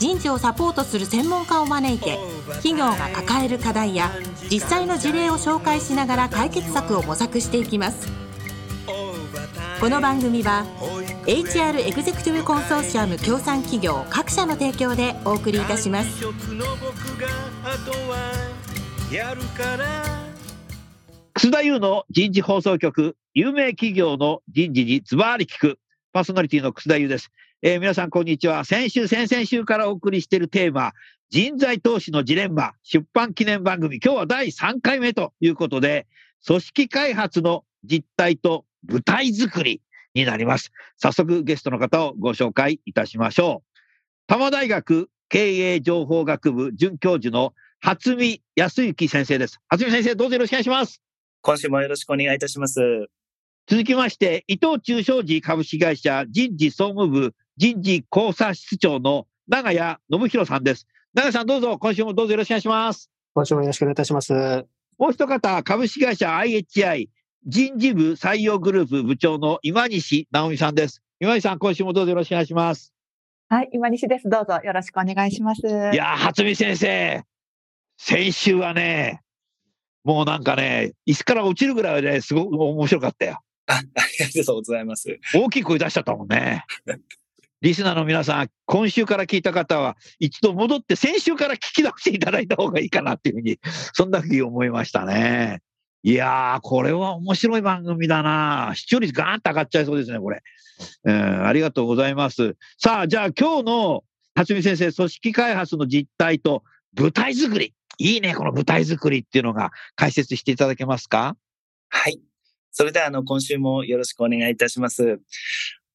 人事をサポートする専門家を招いて企業が抱える課題や実際の事例を紹介しながら解決策を模索していきます。この番組は HR エグゼクティブコンソーシアム協賛企業各社の提供でお送りいたします。楠田優の人事放送局有名企業の人事にズバリ聞く。パーソナリティの楠田優です。えー、皆さん、こんにちは。先週、先々週からお送りしているテーマ、人材投資のジレンマ、出版記念番組。今日は第3回目ということで、組織開発の実態と舞台作りになります。早速、ゲストの方をご紹介いたしましょう。多摩大学経営情報学部准教授の初見康之先生です。初見先生、どうぞよろしくお願いします。今週もよろしくお願いいたします。続きまして、伊藤忠商事株式会社人事総務部人事考察室長の長谷信弘さんです。長谷さんどうぞ、今週もどうぞよろしくお願いします。今週もよろしくお願いいたします。もう一方、株式会社 IHI 人事部採用グループ部長の今西直美さんです。今西さん、今週もどうぞよろしくお願いします。はい、今西です。どうぞよろしくお願いします。いや初見先生、先週はね、もうなんかね、椅子から落ちるぐらいで、すごく面白かったよ。あ ありがとうございます。大きい声出しちゃったもんね。リスナーの皆さん、今週から聞いた方は、一度戻って先週から聞き直していただいた方がいいかなっていうふうに、そんなふうに思いましたね。いやー、これは面白い番組だな視聴率ガーンと上がっちゃいそうですね、これ。うん、ありがとうございます。さあ、じゃあ今日の辰巳先生、組織開発の実態と舞台作り。いいね、この舞台作りっていうのが解説していただけますか？はい。それでは、あの、今週もよろしくお願いいたします。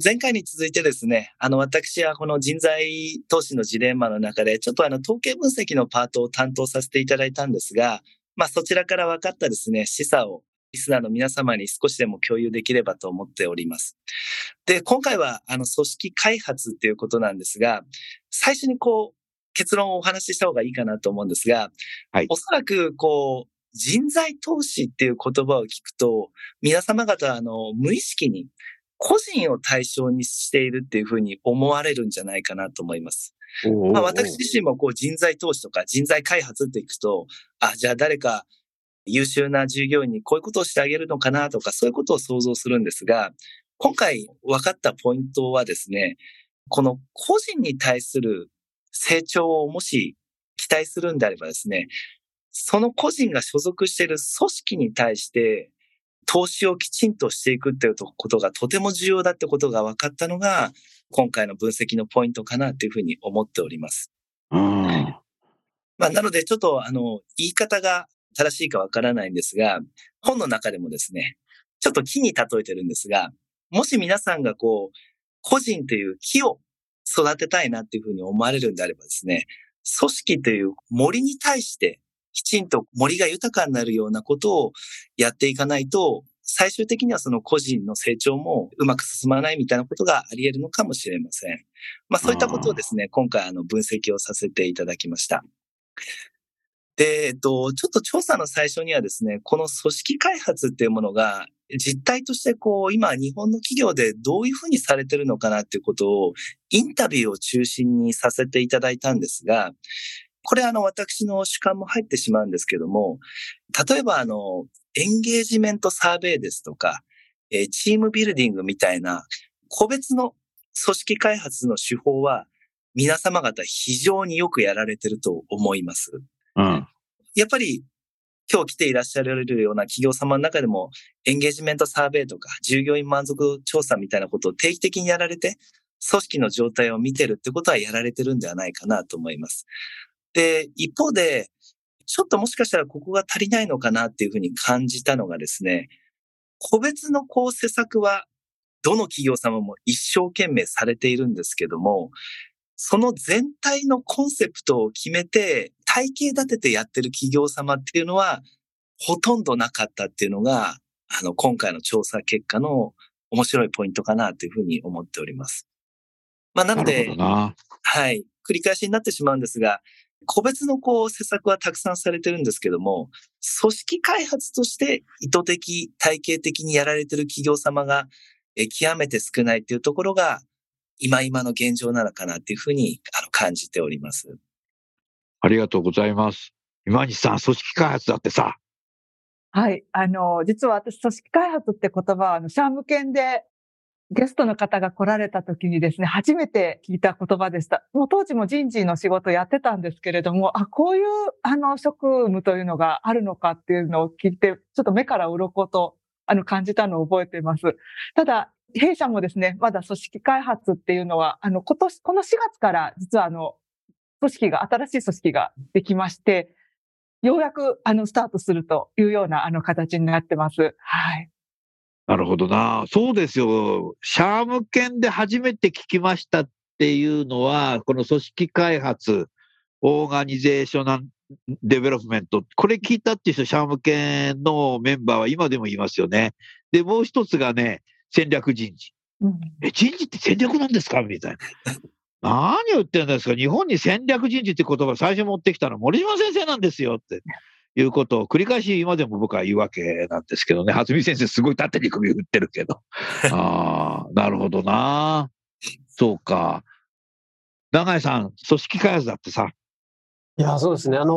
前回に続いてですね、あの、私はこの人材投資のジレンマの中で、ちょっとあの、統計分析のパートを担当させていただいたんですが、まあ、そちらから分かったですね、示唆をリスナーの皆様に少しでも共有できればと思っております。で、今回は、あの、組織開発っていうことなんですが、最初にこう、結論をお話しした方がいいかなと思うんですが、はい、おそらく、こう、人材投資っていう言葉を聞くと、皆様方、あの、無意識に個人を対象にしているっていうふうに思われるんじゃないかなと思います。まあ、私自身もこう人材投資とか人材開発っていくと、あ、じゃあ誰か優秀な従業員にこういうことをしてあげるのかなとか、そういうことを想像するんですが、今回分かったポイントはですね、この個人に対する成長をもし期待するんであればですね、その個人が所属している組織に対して投資をきちんとしていくっていうことがとても重要だってことが分かったのが、今回の分析のポイントかなというふうに思っております。うん。まあ、なので、ちょっと、あの、言い方が正しいかわからないんですが、本の中でもですね、ちょっと木に例えてるんですが、もし皆さんがこう、個人という木を育てたいなっていうふうに思われるんであればですね、組織という森に対してきちんと森が豊かになるようなことをやっていかないと、最終的にはその個人の成長もうまく進まないみたいなことがあり得るのかもしれません。まあそういったことをですね、今回あの分析をさせていただきました。で、えっと、ちょっと調査の最初にはですね、この組織開発っていうものが実態としてこう、今日本の企業でどういうふうにされてるのかなっていうことをインタビューを中心にさせていただいたんですが、これあの私の主観も入ってしまうんですけども、例えばあの、エンゲージメントサーベイですとか、えチームビルディングみたいな個別の組織開発の手法は皆様方非常によくやられてると思います。うん。やっぱり今日来ていらっしゃられるような企業様の中でもエンゲージメントサーベイとか従業員満足調査みたいなことを定期的にやられて組織の状態を見てるってことはやられてるんではないかなと思います。で、一方で、ちょっともしかしたらここが足りないのかなっていうふうに感じたのがですね、個別のこう施策はどの企業様も一生懸命されているんですけども、その全体のコンセプトを決めて体系立ててやってる企業様っていうのはほとんどなかったっていうのが、あの、今回の調査結果の面白いポイントかなというふうに思っております。まあ、なので、なはい、繰り返しになってしまうんですが、個別のこう施策はたくさんされてるんですけども、組織開発として意図的、体系的にやられてる企業様が、え極めて少ないっていうところが、今今の現状なのかなっていうふうにあの感じております。ありがとうございます。今西さん、組織開発だってさ。はい。あの、実は私、組織開発って言葉は、あの、シャーム犬でゲストの方が来られた時にですね、初めて聞いた言葉でした。もう当時も人事の仕事やってたんですけれども、あ、こういうあの職務というのがあるのかっていうのを聞いて、ちょっと目から鱗とあの感じたのを覚えています。ただ、弊社もですね、まだ組織開発っていうのは、あの、今年、この4月から実はあの、組織が、新しい組織ができまして、ようやくあの、スタートするというようなあの形になってます。はい。なるほどな。そうですよ。シャーム犬で初めて聞きましたっていうのは、この組織開発、オーガニゼーショナルデベロップメント、これ聞いたっていう人、シャーム研のメンバーは今でもいますよね。で、もう一つがね、戦略人事。うん、え、人事って戦略なんですか？みたいな。何を言ってるんですか？日本に戦略人事って言葉最初持ってきたの守島先生なんですよって。いうことを繰り返し今でも僕は言うわけなんですけどね。初見先生すごい縦に首振ってるけど。ああ、なるほどな。そうか。永井さん、組織開発だってさ、いや、そうですね。あの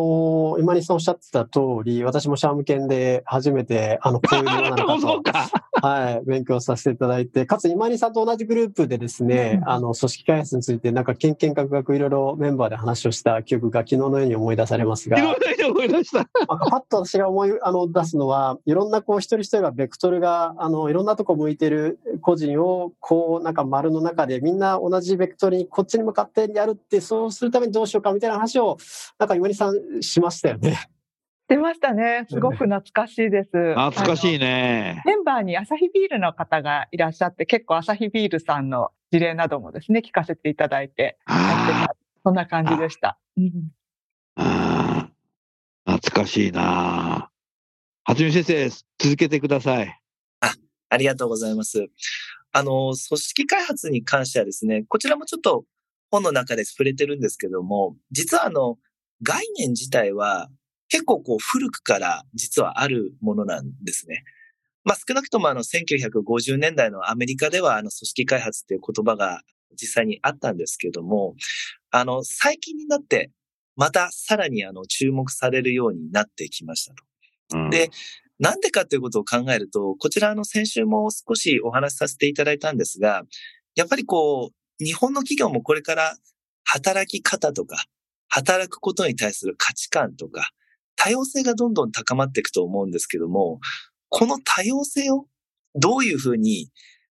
ー、今西さんおっしゃってた通り、私もシャーム犬で初めて、あの、こういうものなのかと、はい、勉強させていただいて、かつ今西さんと同じグループでですね、あの、組織開発について、なんか、けんけんかくかくいろいろメンバーで話をした記憶が昨日のように思い出されますが、昨日のように思い出した。パッと私が思い、あの、出すのは、いろんなこう、一人一人がベクトルが、あの、いろんなとこ向いてる個人を、こう、なんか丸の中でみんな同じベクトルにこっちに向かってやるって、そうするためにどうしようかみたいな話を、なんか今にさんしましたよね。出ましたね。すごく懐かしいです。懐かしいね。メンバーにアサヒビールの方がいらっしゃって、結構アサヒビールさんの事例などもですね、聞かせていただいて、そんな感じでした。あ懐かしいなはじめ先生、続けてください。あ、ありがとうございます。あの、組織開発に関してはですね、こちらもちょっと本の中で触れてるんですけども、実はあの、概念自体は結構こう古くから実はあるものなんですね。まあ少なくともあの1950年代のアメリカではあの組織開発っていう言葉が実際にあったんですけども、あの最近になってまたさらにあの注目されるようになってきましたと。うん、で、なんでかということを考えると、こちらの先週も少しお話しさせていただいたんですが、やっぱりこう、日本の企業もこれから働き方とか、働くことに対する価値観とか、多様性がどんどん高まっていくと思うんですけども、この多様性をどういうふうに、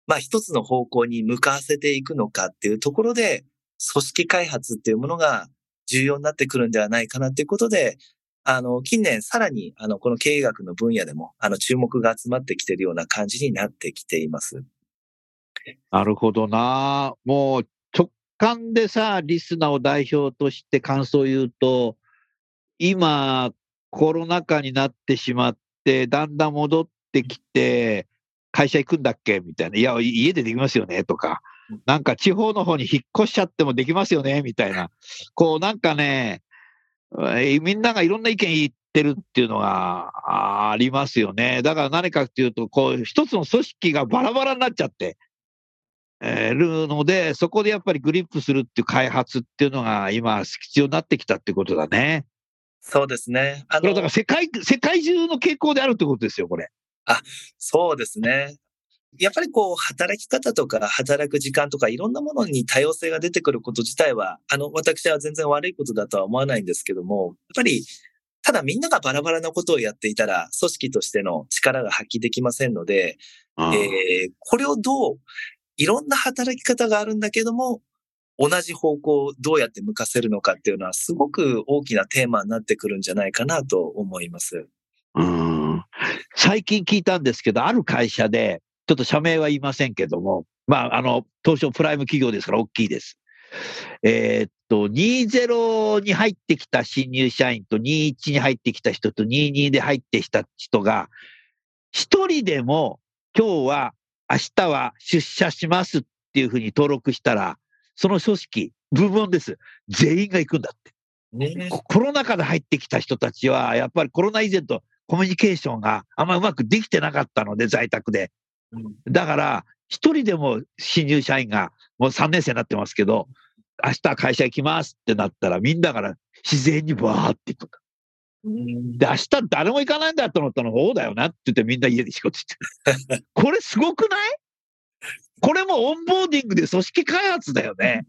まあ一つの方向に向かわせていくのかっていうところで、組織開発っていうものが重要になってくるんではないかなっていうことで、あの、近年さらに、あの、この経営学の分野でも、あの、注目が集まってきているような感じになってきています。なるほどな。もう、間でさ、リスナーを代表として感想を言うと、今、コロナ禍になってしまって、だんだん戻ってきて、会社行くんだっけ？みたいな。いや、家でできますよね？とか。なんか地方の方に引っ越しちゃってもできますよね？みたいな。こうなんかね、みんながいろんな意見言ってるっていうのがありますよね。だから何かっていうと、こう一つの組織がバラバラになっちゃって、るので、そこでやっぱりグリップするっていう開発っていうのが今必要になってきたってことだね。そうですね。あの、これだから世界、世界中の傾向であるってことですよ、これ。あ、そうですね。やっぱりこう、働き方とか、働く時間とか、いろんなものに多様性が出てくること自体は、あの、私は全然悪いことだとは思わないんですけども、やっぱり、ただみんながバラバラなことをやっていたら、組織としての力が発揮できませんので、えー、これをどういろんな働き方があるんだけども、同じ方向をどうやって向かせるのかっていうのはすごく大きなテーマになってくるんじゃないかなと思います。うん最近聞いたんですけど、ある会社で、ちょっと社名は言いませんけども、まあ、あの、東証プライム企業ですから大きいです。えー、っと、20に入ってきた新入社員と21に入ってきた人と22で入ってきた人が、一人でも今日は、明日は出社しますっていうふうに登録したら、その組織、部門です。全員が行くんだって。ね、コロナ禍で入ってきた人たちは、やっぱりコロナ以前とコミュニケーションがあんまうまくできてなかったので、在宅で。だから、一人でも新入社員が、もう3年生になってますけど、明日会社行きますってなったら、みんなから自然にバーって行く。で、明日誰も行かないんだと思ったのが、そうだよなって言ってみんな家で仕事してる。これすごくない？これもオンボーディングで組織開発だよね。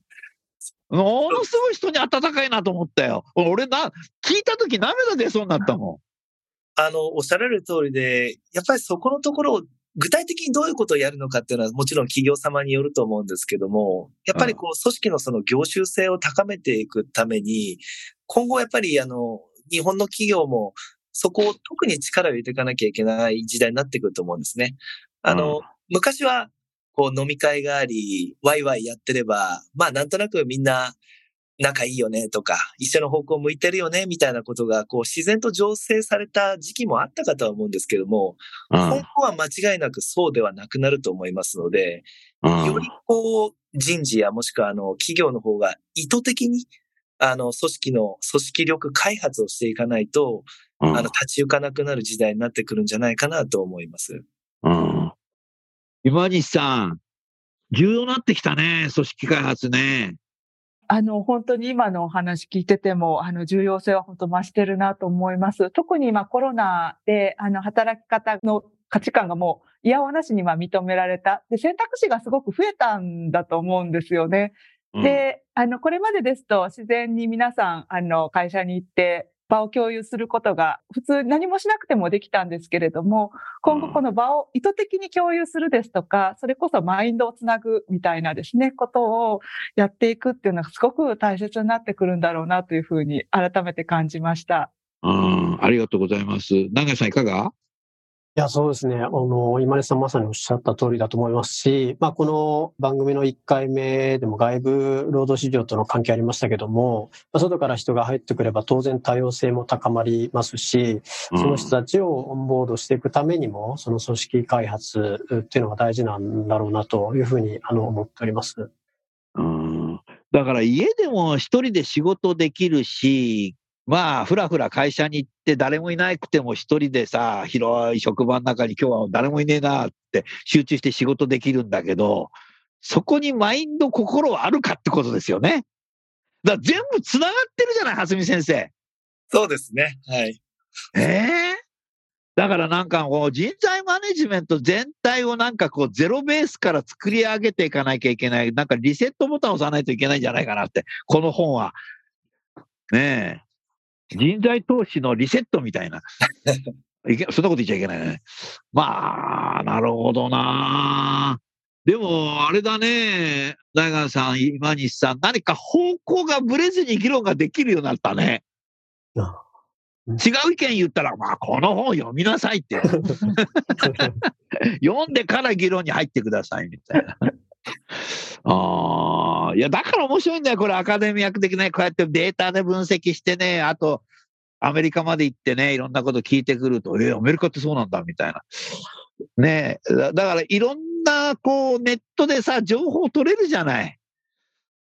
ものすごい人に温かいなと思ったよ。俺な、聞いた時涙出そうになったもん。あの、おっしゃられる通りで、やっぱりそこのところを具体的にどういうことをやるのかっていうのはもちろん企業様によると思うんですけども、やっぱりこう組織のその業種性を高めていくために、今後やっぱりあの、日本の企業もそこを特に力を入れていかなきゃいけない時代になってくると思うんですね。あの、昔はこう飲み会があり、ワイワイやってれば、まあなんとなくみんな仲いいよねとか、一緒の方向向いてるよねみたいなことが、こう自然と醸成された時期もあったかとは思うんですけども、今後は間違いなくそうではなくなると思いますので、よりこう人事やもしくはあの企業の方が意図的にあの組織の組織力開発をしていかないと、あの立ち行かなくなる時代になってくるんじゃないかなと思います。うん、今西さん、重要になってきたね、組織開発ね。あの、本当に今のお話聞いてても、あの、重要性は本当増してるなと思います。特に今コロナで、あの、働き方の価値観がもう、いやおなしには認められた。で、選択肢がすごく増えたんだと思うんですよね。で、あの、これまでですと自然に皆さん、あの、会社に行って、場を共有することが普通何もしなくてもできたんですけれども、今後この場を意図的に共有するですとか、それこそマインドをつなぐみたいなですね、ことをやっていくっていうのがすごく大切になってくるんだろうなというふうに改めて感じました。うん、ありがとうございます。長井さんいかが？いや、そうですね。あの、今根さんまさにおっしゃった通りだと思いますし、まあ、この番組の1回目でも外部労働市場との関係ありましたけども、まあ、外から人が入ってくれば当然多様性も高まりますし、その人たちをオンボードしていくためにも、その組織開発っていうのが大事なんだろうなというふうにあの思っております。うん。だから家でも一人で仕事できるし、まあ、ふらふら会社に行って誰もいなくても一人でさ、広い職場の中に今日は誰もいねえなって集中して仕事できるんだけど、そこにマインド、心はあるかってことですよね。だから全部繋がってるじゃない、蓮見先生。そうですね。はい。ええー、だからなんかこう人材マネジメント全体をなんかこうゼロベースから作り上げていかなきゃいけない。なんかリセットボタンを押さないといけないんじゃないかなって。この本は。ねえ。人材投資のリセットみたいな。いけそんなこと言っちゃいけないね。まあ、なるほどな。でも、あれだね、大川さん、今西さん、何か方向がぶれずに議論ができるようになったね。違う意見言ったら、まあ、この本読みなさいって。読んでから議論に入ってください、みたいな。ああ、いや、だから面白いんだよ、これ、アカデミー役的ね、こうやってデータで分析してね、あと、アメリカまで行ってね、いろんなこと聞いてくると、えー、アメリカってそうなんだ、みたいな。ねだから、いろんな、こう、ネットでさ、情報取れるじゃない。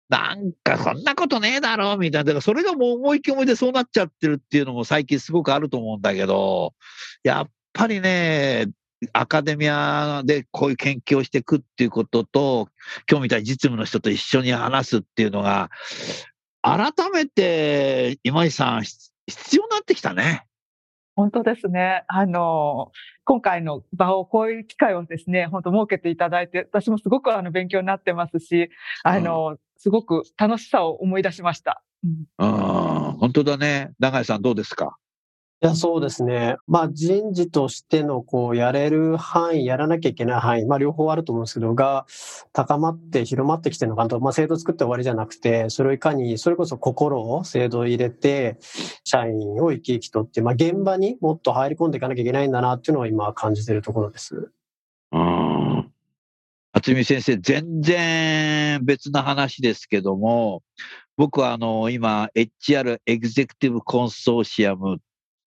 なんか、そんなことねえだろ、みたいな。だから、それがもう思い込みでそうなっちゃってるっていうのも最近すごくあると思うんだけど、やっぱりね、アカデミアでこういう研究をしていくっていうことと、今日みたいに実務の人と一緒に話すっていうのが、改めて今井さん、必要になってきたね。本当ですね。あの、今回の場を、こういう機会をですね、本当設けていただいて、私もすごくあの勉強になってますし、あの、うん、すごく楽しさを思い出しました。うん、あ本当だね。永井さんどうですか？いや、そうですね。まあ、人事としての、こう、やれる範囲、やらなきゃいけない範囲、まあ、両方あると思うんですけど、が、高まって広まってきてるのかなと、まあ、制度作って終わりじゃなくて、それをいかに、それこそ心を、制度を入れて、社員を生き生きとって、まあ、現場にもっと入り込んでいかなきゃいけないんだな、っていうのを今感じてるところです。うん。渥美先生、全然別な話ですけども、僕はあの、今、HR エグゼクティブコンソーシアム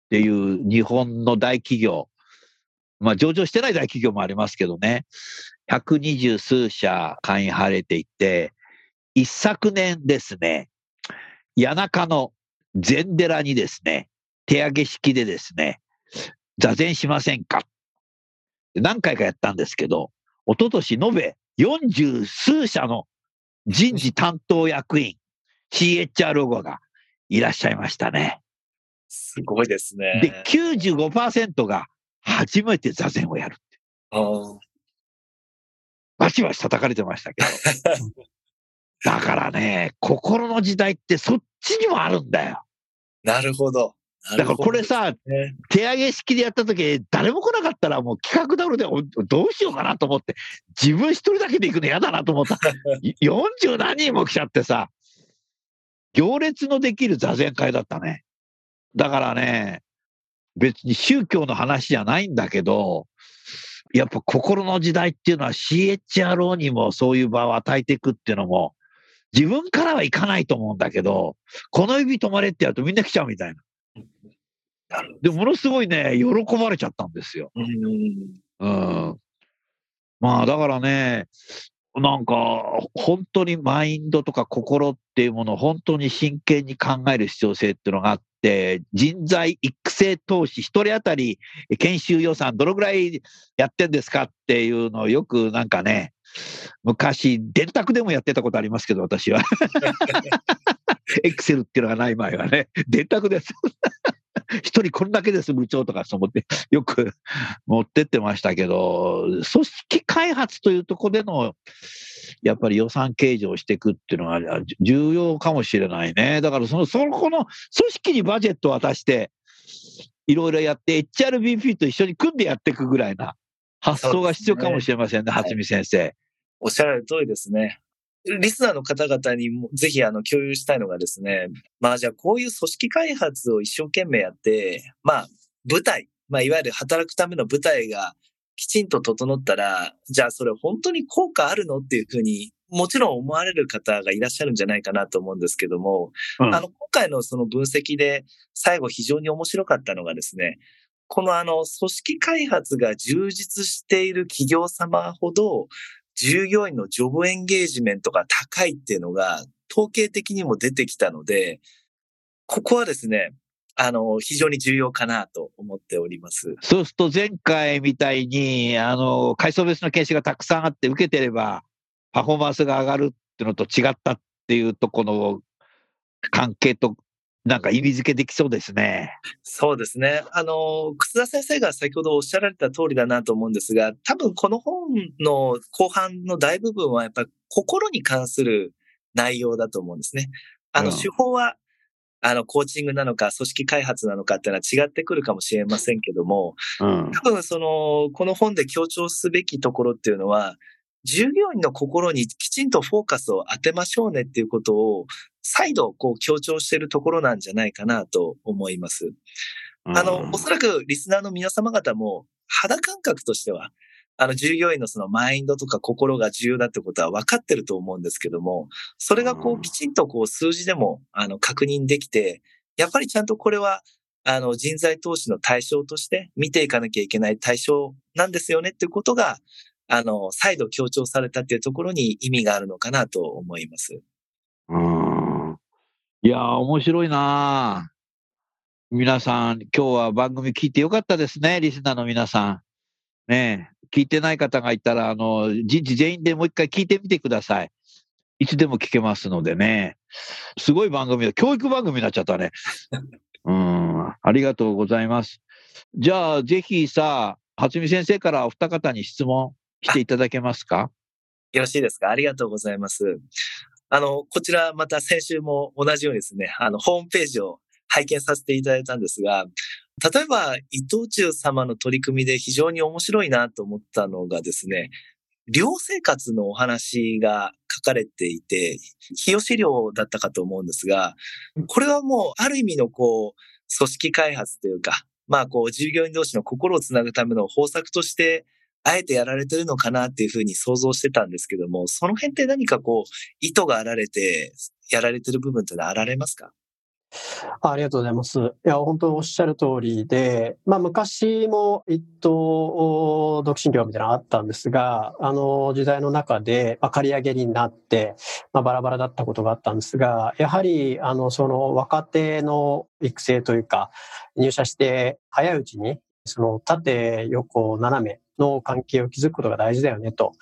っていう日本の大企業、まあ上場してない大企業もありますけどね、120数社会員入れていて、一昨年ですね、谷中の禅寺にですね、手上げ式でですね、座禅しませんか。何回かやったんですけど、一昨年延べ40数社の人事担当役員、CHRO がいらっしゃいましたね。すごいですね。で、95%が初めて座禅をやるって。バチバチ叩かれてましたけど。だからね、心の時代ってそっちにもあるんだよ。なるほど。だからこれさ、ね、手上げ式でやった時、誰も来なかったらもう企画だろでどうしようかなと思って、自分一人だけで行くの嫌だなと思った。40何人も来ちゃってさ、行列のできる座禅会だったね。だからね、別に宗教の話じゃないんだけど、やっぱ心の時代っていうのは CHRO にもそういう場を与えていくっていうのも、自分からはいかないと思うんだけど、この指止まれってやるとみんな来ちゃうみたいな。で、ものすごいね、喜ばれちゃったんですよ。うん。まあ、だからね、なんか、本当にマインドとか心っていうものを本当に真剣に考える必要性っていうのがあって、人材育成投資、一人当たり研修予算どのぐらいやってんですかっていうのをよくなんかね、昔、電卓でもやってたことありますけど、私は。エクセルっていうのがない前はね、電卓です。一人こんだけです部長とかそう思って よく持ってってましたけど、組織開発というところでの、やっぱり予算計上していくっていうのは重要かもしれないね。だからその、そこの組織にバジェットを渡して、いろいろやって HRBP と一緒に組んでやっていくぐらいな発想が必要かもしれませんね、初見、先生。おっしゃる通りですね。リスナーの方々にもぜひあの共有したいのがですね、まあじゃあこういう組織開発を一生懸命やって、まあ舞台、まあいわゆる働くための舞台がきちんと整ったら、じゃあそれ本当に効果あるのっていうふうにもちろん思われる方がいらっしゃるんじゃないかなと思うんですけども、うん、あの、今回のその分析で最後非常に面白かったのがですね、このあの、組織開発が充実している企業様ほど、従業員のジョブエンゲージメントが高いっていうのが統計的にも出てきたので、ここはですね、あの、非常に重要かなと思っております。そうすると前回みたいに、あの、階層別の研修がたくさんあって受けてれば、パフォーマンスが上がるっていうのと違ったっていうとこの関係となんか意味付けできそうですね。そうですね。あの、楠田先生が先ほどおっしゃられた通りだなと思うんですが、多分この本の後半の大部分はやっぱり心に関する内容だと思うんですね。あの、手法は、あの、コーチングなのか、組織開発なのかっていうのは違ってくるかもしれませんけども、うん、多分その、この本で強調すべきところっていうのは、従業員の心にきちんとフォーカスを当てましょうねっていうことを再度こう強調しているところなんじゃないかなと思います。あの、おそらくリスナーの皆様方も肌感覚としては、あの、従業員のそのマインドとか心が重要だってことは分かってると思うんですけども、それがこうきちんとこう数字でもあの確認できて、やっぱりちゃんとこれはあの人材投資の対象として見ていかなきゃいけない対象なんですよねっていうことが、あの、再度強調されたっていうところに意味があるのかなと思います。うん。いや面白いな皆さん、今日は番組聞いてよかったですね、リスナーの皆さん。ね聞いてない方がいたら、あの、人事全員でもう一回聞いてみてください。いつでも聞けますのでね。すごい番組だ。教育番組になっちゃったね。うん。ありがとうございます。じゃあ、ぜひさ、初見先生からお二方に質問していただけますか？よろしいですか？ありがとうございます。あの、こちらまた先週も同じようにですね、あの、ホームページを拝見させていただいたんですが、例えば、伊藤忠様の取り組みで非常に面白いなと思ったのがですね、寮生活のお話が書かれていて、日吉寮だったかと思うんですが、これはもうある意味のこう、組織開発というか、まあこう、従業員同士の心をつなぐための方策としてあえてやられてるのかなっていうふうに想像してたんですけども、その辺って何かこう、意図があられてやられてる部分ってのはあられますか？ありがとうございます。いや、本当におっしゃる通りで、まあ昔も一党独身業みたいなのあったんですが、あの時代の中で、まあ、借り上げになって、まあバラバラだったことがあったんですが、やはり、あの、その若手の育成というか、入社して早いうちに、その縦、横、斜めの関係を築くことが大事だよね、と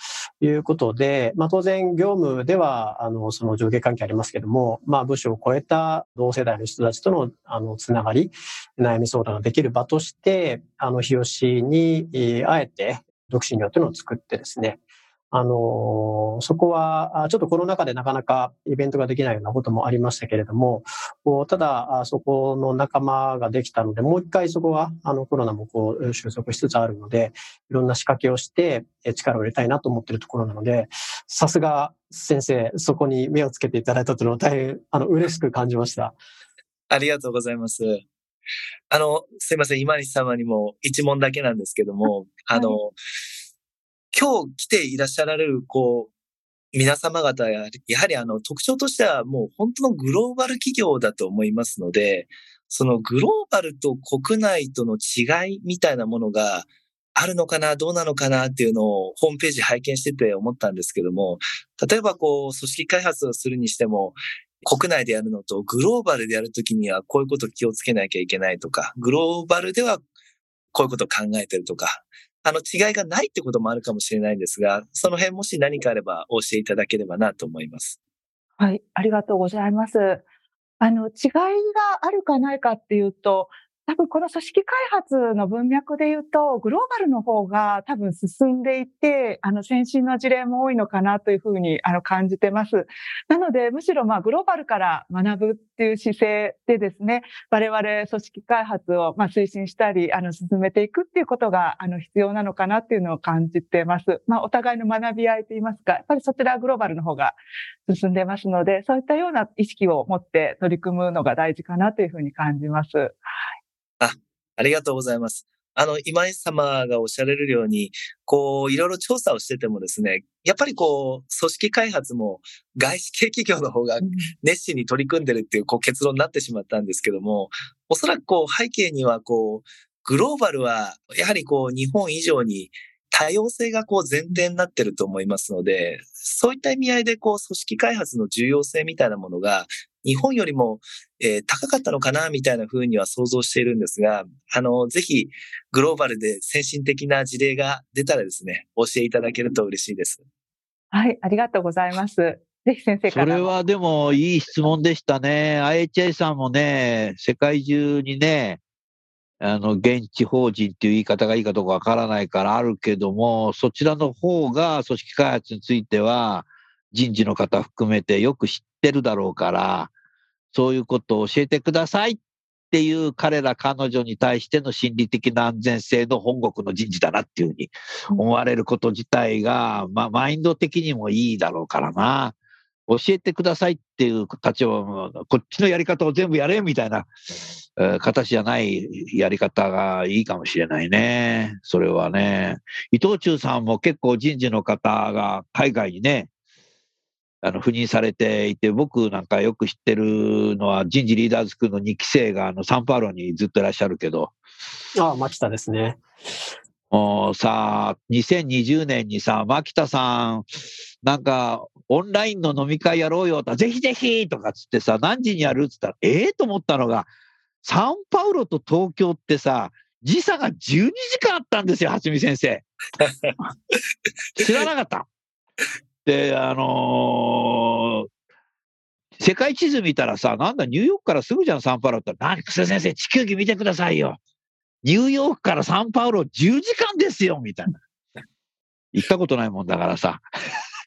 いうことで、まあ当然業務では、あの、その上下関係ありますけども、まあ部署を超えた同世代の人たちとの、あの、つながり、悩み相談ができる場として、あの、日吉に、あえて、独身業というのを作ってですね、あの、そこは、ちょっとコロナ禍でなかなかイベントができないようなこともありましたけれども、ただ、そこの仲間ができたので、もう一回そこは、あの、コロナもこう、収束しつつあるので、いろんな仕掛けをして、力を入れたいなと思っているところなので、さすが先生、そこに目をつけていただいたというのは大変、あの、嬉しく感じました。ありがとうございます。あの、すいません、今西様にも一問だけなんですけども、あの、はい今日来ていらっしゃられる、こう、皆様方や、やはりあの特徴としてはもう本当のグローバル企業だと思いますので、そのグローバルと国内との違いみたいなものがあるのかな、どうなのかなっていうのをホームページ拝見してて思ったんですけども、例えばこう組織開発をするにしても、国内でやるのとグローバルでやるときにはこういうこと気をつけなきゃいけないとか、グローバルではこういうことを考えてるとか、あの違いがないってこともあるかもしれないんですが、その辺もし何かあれば教えいただければなと思います。はい、ありがとうございます。あの、違いがあるかないかっていうと、多分この組織開発の文脈で言うと、グローバルの方が多分進んでいて、あの先進の事例も多いのかなというふうにあの感じてます。なので、むしろまあグローバルから学ぶっていう姿勢でですね、我々組織開発をまあ推進したり、あの進めていくっていうことがあの必要なのかなっていうのを感じてます。まあお互いの学び合いといいますか、やっぱりそちらグローバルの方が進んでますので、そういったような意識を持って取り組むのが大事かなというふうに感じます。はいあ、ありがとうございます。あの、今井様がおっしゃられるように、こう、いろいろ調査をしててもですね、やっぱりこう、組織開発も外資系企業の方が熱心に取り組んでるっていうこう結論になってしまったんですけども、おそらくこう、背景にはこう、グローバルは、やはりこう、日本以上に多様性がこう前提になってると思いますので、そういった意味合いでこう組織開発の重要性みたいなものが日本よりも、えー、高かったのかなみたいな風には想像しているんですが、あの、ぜひグローバルで先進的な事例が出たらですね、教えいただけると嬉しいです。はい、ありがとうございます。ぜひ先生から。それはでもいい質問でしたね。IHI さんもね、世界中にね、あの、現地法人っていう言い方がいいかどうかわからないからあるけども、そちらの方が組織開発については人事の方含めてよく知ってるだろうから、そういうことを教えてくださいっていう彼ら彼女に対しての心理的な安全性の本国の人事だなっていうふうに思われること自体が、まあ、マインド的にもいいだろうからな。教えてくださいっていう立場、こっちのやり方を全部やれみたいな、えー、形じゃないやり方がいいかもしれないね。それはね。伊藤忠さんも結構人事の方が海外にね、あの赴任されていて、僕なんかよく知ってるのは人事リーダーズスクールの2期生があのサンパウロにずっといらっしゃるけど。ああ、牧田ですね。もうさ、2020年にさ、牧田さん、なんか、オンラインの飲み会やろうよと、ぜひぜひとかつってさ、何時にやるっつったら、ええー、と思ったのが、サンパウロと東京ってさ、時差が12時間あったんですよ、初見先生。知らなかった。で、あのー、世界地図見たらさ、なんだ、ニューヨークからすぐじゃん、サンパウロって。何、草先生、地球儀見てくださいよ。ニューヨークからサンパウロ10時間ですよ、みたいな。行ったことないもんだからさ、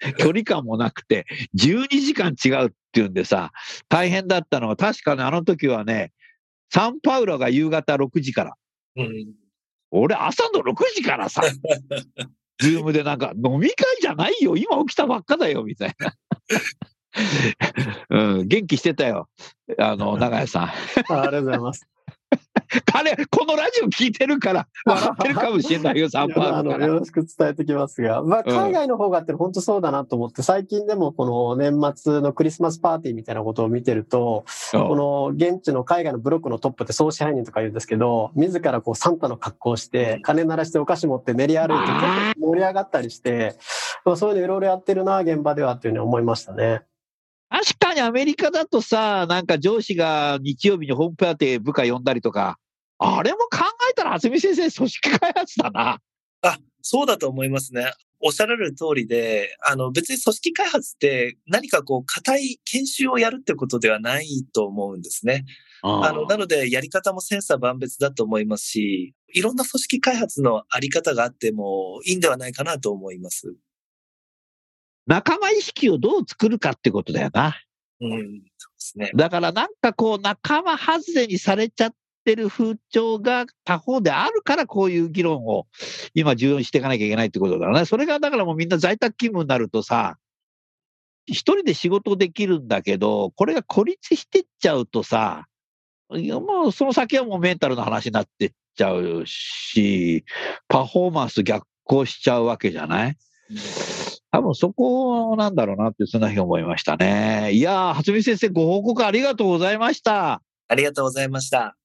距離感もなくて、12時間違うっていうんでさ、大変だったのは、確かね、あの時はね、サンパウロが夕方6時から。うん、俺、朝の6時からさ、ズームでなんか、飲み会じゃないよ、今起きたばっかだよ、みたいな。うん、元気してたよ。あの、長屋さん。ありがとうございます。彼、このラジオ聞いてるから笑ってるかもしれないよ、サンパあの、よろしく伝えてきますが、まあ、海外の方がって本当そうだなと思って、最近でもこの年末のクリスマスパーティーみたいなことを見てると、この現地の海外のブロックのトップって総支配人とか言うんですけど、自らこうサンタの格好して、金鳴らしてお菓子持って練り歩いて、盛り上がったりして、まあ、そういうのいろいろやってるな、現場ではっていうふうに思いましたね。確かにアメリカだとさ、なんか上司が日曜日にホームパーティー部下呼んだりとか、あれも考えたら、渥美先生、組織開発だな。あ、そうだと思いますね。おっしゃられる通りで、あの、別に組織開発って何かこう、硬い研修をやるってことではないと思うんですね。あの、なので、やり方も千差万別だと思いますし、いろんな組織開発のあり方があってもいいんではないかなと思います。仲間意識をどう作るかってことだよな。うん、そうですね。だからなんかこう仲間外れにされちゃってる風潮が他方であるからこういう議論を今重要にしていかなきゃいけないってことだね。それがだからもうみんな在宅勤務になるとさ、一人で仕事できるんだけど、これが孤立してっちゃうとさ、もうその先はもうメンタルの話になってっちゃうし、パフォーマンス逆行しちゃうわけじゃない、多分そこなんだろうなって、そんなふうに思いましたね。いやー、初見先生、ご報告ありがとうございました。ありがとうございました。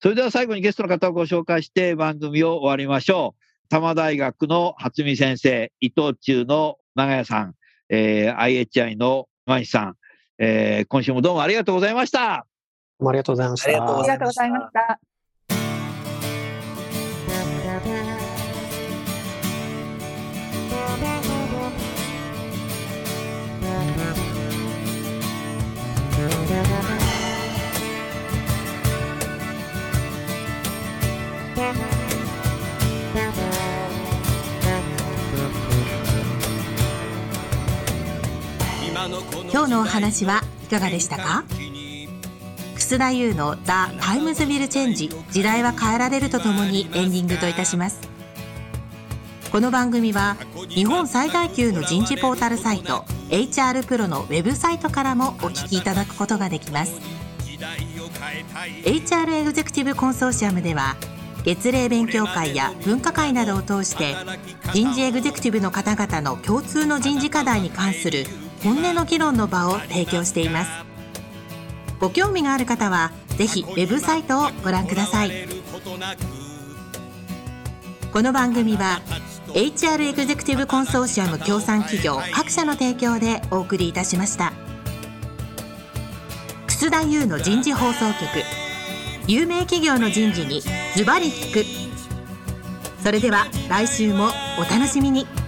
それでは最後にゲストの方をご紹介して番組を終わりましょう。多摩大学の初見先生、伊藤忠の長屋さん、えー、IHI の今西さん、えー、今週もどうもありがとうございました。どうもありがとうございました。ありがとうございました。今日のお話はいかがでしたか？楠田優の「 The Times Will Change 時代は変えられる」とともにエンディングといたします。この番組は日本最大級の人事ポータルサイト HR プロのウェブサイトからもお聞きいただくことができます。HR エグゼクティブコンソーシアムでは月例勉強会や分科会などを通して人事エグゼクティブの方々の共通の人事課題に関する本音の議論の場を提供しています。ご興味がある方はぜひウェブサイトをご覧ください。この番組は HR エグゼクティブコンソーシアム協賛企業各社の提供でお送りいたしました。楠田優の人事放送局有名企業の人事にズバリ聞く。それでは来週もお楽しみに。